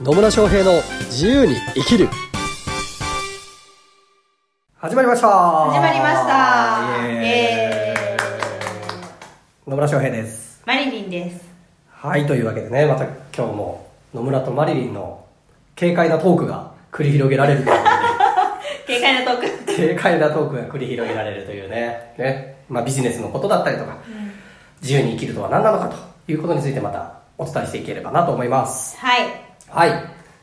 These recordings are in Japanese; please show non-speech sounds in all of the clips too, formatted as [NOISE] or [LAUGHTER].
野村翔平の自由に生きる。始まりました。始まりました。イエーイ。野村翔平です。マリリンです。はいというわけでねまた今日も野村とマリリンの軽快なトークが繰り広げられるというこ [LAUGHS] 軽快なトーク。軽快なトークが繰り広げられるというね。ね、まあ、ビジネスのことだったりとか、自由に生きるとは何なのかということについてまたお伝えしていければなと思います。はいはい。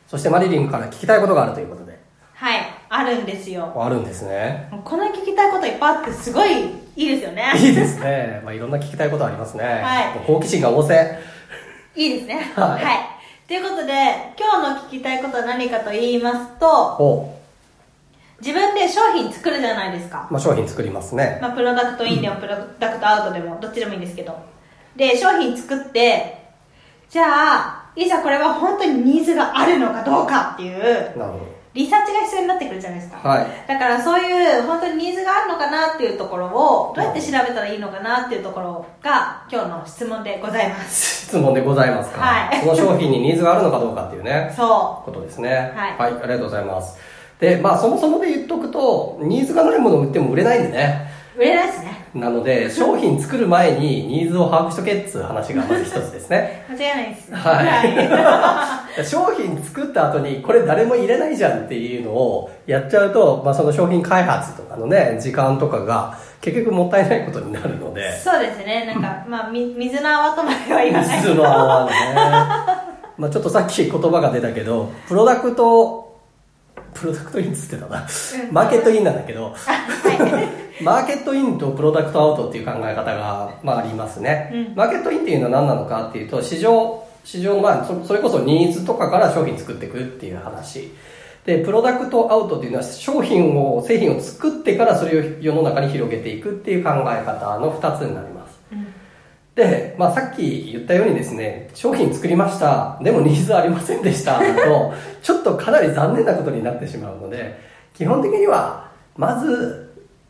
そしてマリリンから聞きたいことがあるということで。はい。あるんですよ。あるんですね。こんな聞きたいこといっぱいあってすごいいいですよね。いいですね。まあ、いろんな聞きたいことありますね。はい。好奇心が旺盛。いいですね。はい。ということで今日の聞きたいことは何かと言いますとお。自分で商品作るじゃないですか。まあ、商品作りますね。まあ、プロダクトインでもプロダクトアウトでもどっちでもいいんですけど。で商品作ってじゃあいざこれは本当にニーズがあるのかどうかっていうなるほリサーチが必要になってくるじゃないですか、はいだからそういう本当にニーズがあるのかなっていうところをどうやって調べたらいいのかなっていうところが今日の質問でございますど。[LAUGHS] 質問でございますか。はいその商品にニーズがあるのかどうかっていうね、そことですね。はいありがとうございます。で、まあ、そもそもで言っとくと、ニーズがないものを売っても売れないんでね。う売れないですね。なので、商品作る前にニーズを把握しとけっつう話がまず [LAUGHS] 一つですね。間違いないです。はい。[LAUGHS] 商品作った後にこれ誰も入れないじゃんっていうのをやっちゃうと、まあ、その商品開発とかのね時間とかが結局もったいないことになるので。そうですね。なんか、まあ、み水の泡とまでは言わない。水の泡ね。まあちょっとさっき言葉が出たけどプロダクトプロダクトインっつってたな。マーケットインなんだけどマーケットインとプロダクトアウトっていう考え方が、まあ、ありますね、うん。マーケットインっていうのは何なのかっていうと市場市場の、まあ、そそれこそニーズとかから商品作っていくっていう話。でプロダクトアウトっていうのは商品を製品を作ってからそれを世の中に広げていくっていう考え方の2つになります。うん。で、まあ、さっき言ったようにですね商品作りました。でもニーズありませんでした。だとちょっとかなり残念なことになってしまうので基本的にはまず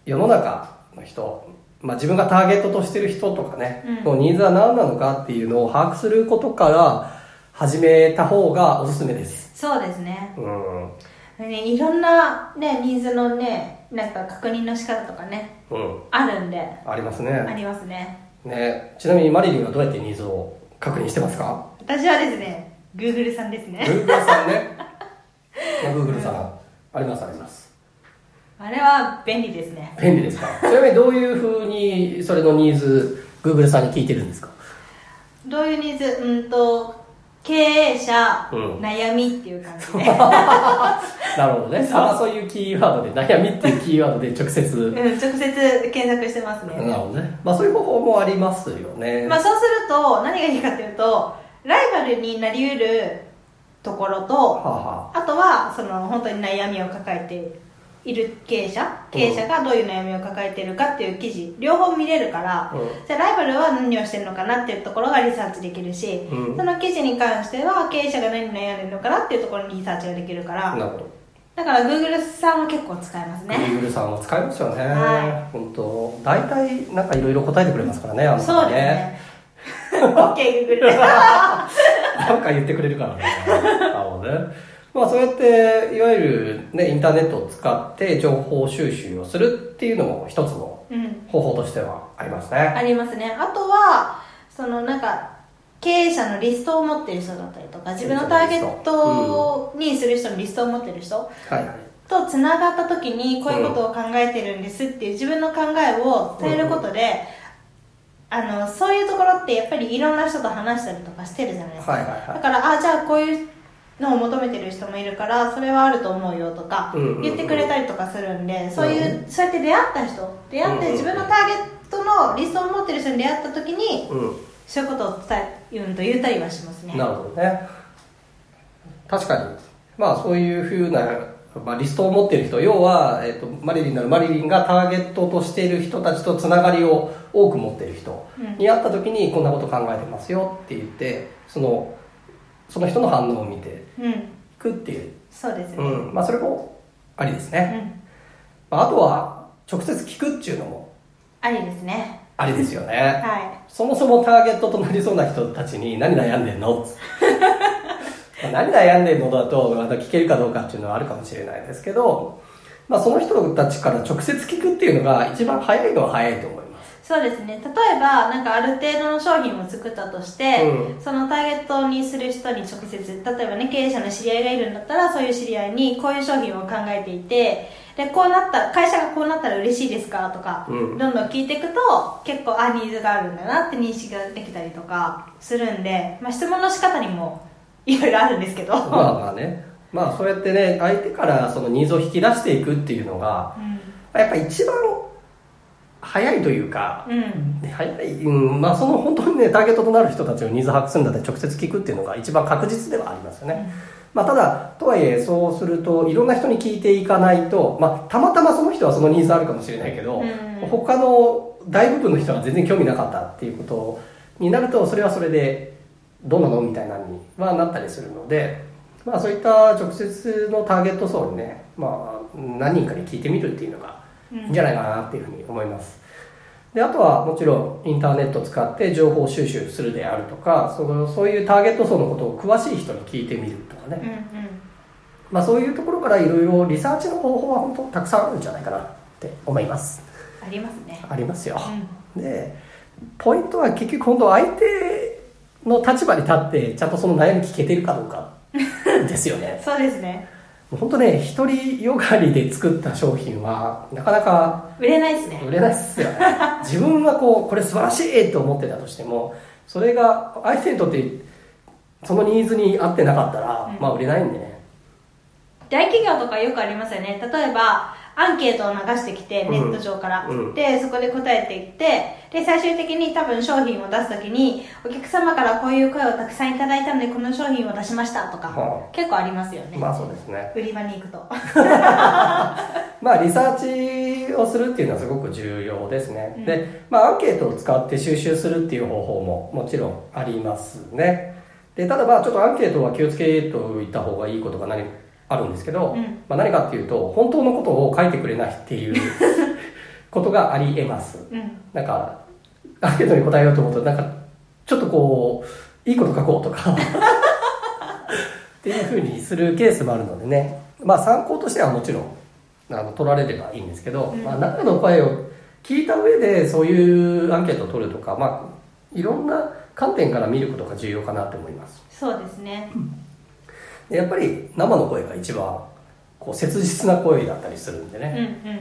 世の中の人、まあ、自分がターゲットとしてる人とかね、うん。のニーズは何なのかっていうのを把握することから始めた方がおすすめです。そうですね。うん。ねいろんな、ね、ニーズのねなんか確認の仕方とかねうん。あるんで。ありますあねりますね。ねちなみにマリリンはどうやってニーズを確認してますか？私はですね Google さんですね。Google さんね。ま [LAUGHS] あ Google さん。ありますあります。あれは便利ですね。便利ですか？ちなみにどういうふうにそれのニーズ、Google さんに聞いてるんですか？どういうニーズ？うんと経営者、うん。悩みっていう感じで、[LAUGHS] なるほどね。さあそういうキーワードで、悩みっていうキーワードで直接。うん、直接検索してますね、なるほどね。まあそういう方法もありますよね。まあ、そうすると何がいいかというとライバルになりうるところとはあ、はあとはその本当に悩みを抱えている経営者？経営者がどういう悩みを抱えているかっていう記事。両方見れるから、うん。じゃあライバルは何をしてるのかなっていうところがリサーチできるし、うん。その記事に関しては経営者が何に悩んでるのかなっていうところにリサーチができるから。あ、なるほど。だから Google さんは結構使えますね。Google さんは使いますよね。は本当。大体なんかいろいろ答えてくれますからね、あの方そうですね。[LAUGHS] OKGoogle [LAUGHS] でなんか言ってくれるからね。なるほどね。まあそうやって、いわゆるね、インターネットを使って情報収集をするっていうのも一つのうん。方法としてはありますね。ありますね。あとはそのなんか経営者のリストを持ってる人だったりとか自分のターゲットにする人のリストを持ってる人。とつながった時にこういうことを考えてるんですっていう自分の考えを伝えることで、あのそういうところってやっぱりいろんな人と話したりとかしてるじゃないですか、はいはいはい。だからあじゃあこういうのを求めてる人もいるからそれはあると思うよとか言ってくれたりとかするんで、そういう、うそうやって出会った人出会って自分のターゲットのリストを持ってる人に出会った時にうそういうことを伝えうんと言ったりはしますねん。なるほどね。確かに。まあそういうふうな、まあ、リストを持ってる人、要は、えっ、と、マリリンならマリリンがターゲットとしている人たちとつながりを多く持ってる人に会った時にこんなこと考えてますよって言って、その、その人の反応を見てうんいくっていう。そうですね、うん。まあそれもありですうね。ん、まああとは、直接聞くっていうのもありですねありですよね。はそもそもターゲットとなりそうな人たちに何悩んでんの？[LAUGHS] 何悩んでるのだとまた聞けるかどうかっていうのはあるかもしれないですけど、まあ、その人たちから直接聞くっていうのが一番早いのは早いと思いますそうですね。例えばなんかある程度の商品を作ったとして、うん。そのターゲットにする人に直接例えばね経営者の知り合いがいるんだったらそういう知り合いにこういう商品を考えていてでこうなった会社がこうなったら嬉しいですかとか、うん。どんどん聞いていくと結構あニーズがあるんだなって認識ができたりとかするんで、まあ、質問の仕方にもいろいろあるんですけど、まあまあね。まあそうやってね相手からそのニーズを引き出していくっていうのがやっぱ一番早いというか、うん。早い、うん、まあその本当にねターゲットとなる人たちのニーズを把握するんだったら直接聞くっていうのが一番確実ではありますよね、まあ、ただとはいえそうするといろんな人に聞いていかないと、まあ、たまたまその人はそのニーズあるかもしれないけど、うん。他の大部分の人は全然興味なかったっていうことになるとそれはそれでどうなのみたいなのにはなったりするので、まあ、そういった直接のターゲット層にね、まあ、何人かに聞いてみるっていうのがじゃないかなっていうふうに思います。であとはもちろんインターネットを使って情報収集するであるとかそのそういうターゲット層のことを詳しい人に聞いてみるとかね、うんうん。まあ、そういうところからいろいろリサーチの方法は本当たくさんあるんじゃないかなって思います。ありますね。ありますよ、うでポイントは結局今度相手の立場に立ってちゃんとその悩み聞けてるかどうかですよね。[LAUGHS] そうですね本当ね独りよがりで作った商品はなかなか売れないですね。売れないっすよね。[LAUGHS] 自分はこうこれ素晴らしいと思ってたとしてもそれが相手にとってそのニーズに合ってなかったら、うん。まあ売れないんでね。大企業とかよくありますよね。例えばアンケートを流してきてうん。ネット上から、うん。でそこで答えていってで最終的に多分商品を出す時にお客様からこういう声をたくさんいただいたのでこの商品を出しましたとか、は結構ありますよね、まあそうですね。売り場に行くと。[LAUGHS] まあリサーチをするっていうのはすごく重要ですね、うん。で、まあ、アンケートを使って収集するっていう方法ももちろんありますね。でただまあちょっとアンケートは気をつけておいた方がいいことが何あるんですけど、うん。まあ、何かっていうと本当のことを書いてくれないっていう [LAUGHS] ことがありえます。うん。なんかアンケートに答えようと思うとなんかちょっとこういいこと書こうとか [LAUGHS] っていうふうにするケースもあるのでね。まあ参考としてはもちろんあの取られればいいんですけど、うん。まあ、中の声を聞いた上でそういうアンケートを取るとか、まあ、いろんな観点から見ることが重要かなと思います。そうですねでやっぱり生の声が一番こう切実な声だったりするんでうんね、うん。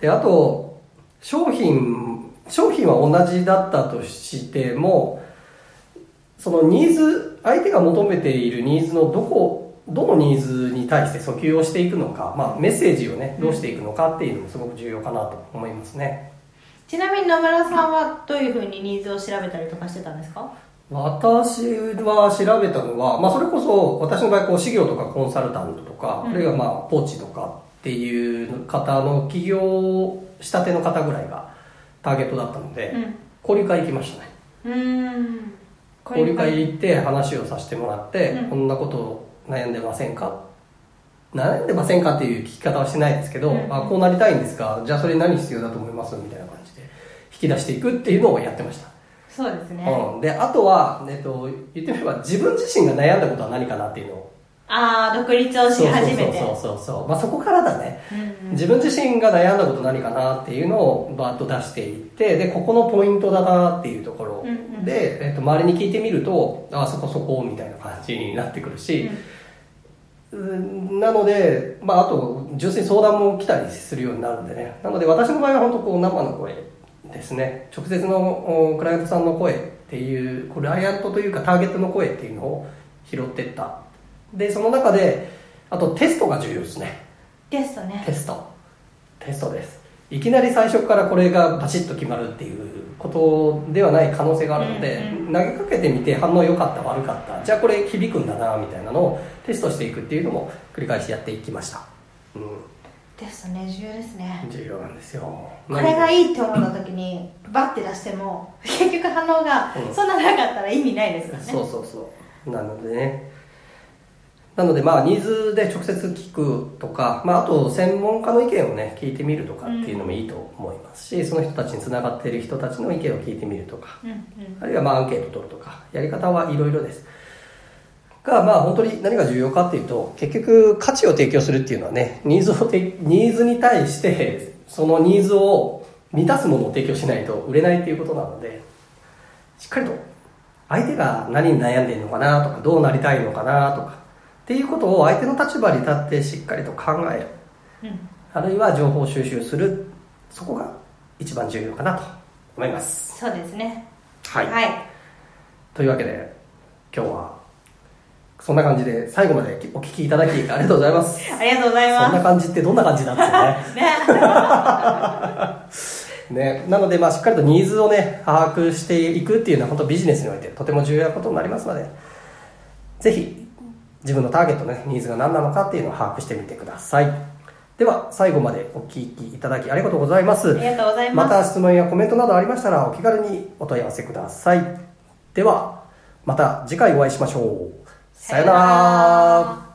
であと商品商品は同じだったとしてもそのニーズ相手が求めているニーズのどこどのニーズに対して訴求をしていくのか、まあ、メッセージをねどうしていくのかっていうのもすごく重要かなと思いますね。ちなみに野村さんはどういうふうにニーズを調べたりとかしてたんですか？私は調べたのは、まあ、それこそ私の場合こう事業とかコンサルタントとか、うん。あるいはまあポーチとかっていう方の起業したての方ぐらいがターゲットだったので、うん。交流会行きましたね。うーん。交流会行って話をさせてもらって、うん。こんなことを悩んでませんか？悩んでませんかっていう聞き方はしてないですけど、うん。あこうなりたいんですか？じゃあそれ何必要だと思います？みたいな感じで引き出していくっていうのをやってました、そうですね、うん、であとは、えっと、言ってみれば自分自身が悩んだことは何かなっていうのを。ああ独立をし始めて。そうそうそうそうまあ、そこからだね。うんうん。自分自身が悩んだこと何かなっていうのをバーッと出していってでここのポイントだなっていうところ。うんうん。で、えっと、周りに聞いてみるとあそこそこみたいな感じになってくるし、うん。なので、まあ、あと純粋に相談も来たりするようになるんでね。なので私の場合は本当こう生の声ですね。直接のおクライアントさんの声っていうクライアントというかターゲットの声っていうのを拾ってった。でその中であとテストが重要ですね。テストね。テスト。テストです。いきなり最初からこれがバチッと決まるっていうことではない可能性があるので、うん投げかけてみて反応良かった悪かった。じゃあこれ響くんだなみたいなのをテストしていくっていうのも繰り返しやっていきました、うテストね重要ですね。ん、重要なんですよ。これがいいいって思った時にバッて出しても結局反応がうん。そんななかったら意味ないですよね、そうそうそう。なのでね。なのでまあニーズで直接聞くとか、まあ、あと専門家の意見をね聞いてみるとかっていうのもいいと思いますし、その人たちにつながっている人たちの意見を聞いてみるとかうんうん。あるいはまあアンケート取るとかやり方はいろいろですがまあ本当に何が重要かっていうと結局価値を提供するっていうのはねニーズをてニーズに対してそのニーズを満たすものを提供しないと売れないっていうことなのでしっかりと相手が何に悩んでるのかなとかどうなりたいのかなとかっていうことを相手の立場に立ってしっかりと考える。うん。あるいは情報収集する。そこが一番重要かなと思います。そうですね。はい、はい。というわけで今日はそんな感じで最後までお聞きいただきありがとうございます。ありがとうございそんなま感じってどんな感じだってすねね。[LAUGHS] ねなのでまあしっかりとニーズをね把握していくっていうのは本当ビジネスにおいてとても重要なことになりますのでぜひ自分のターゲットの、ね、ニーズが何なのかっていうのを把握してみてください。では最後までお聞きいただきありがとうございます。ありがとうございます。また質問やコメントなどありましたらお気軽にお問い合わせください。ではまた次回お会いしましょうさよなら。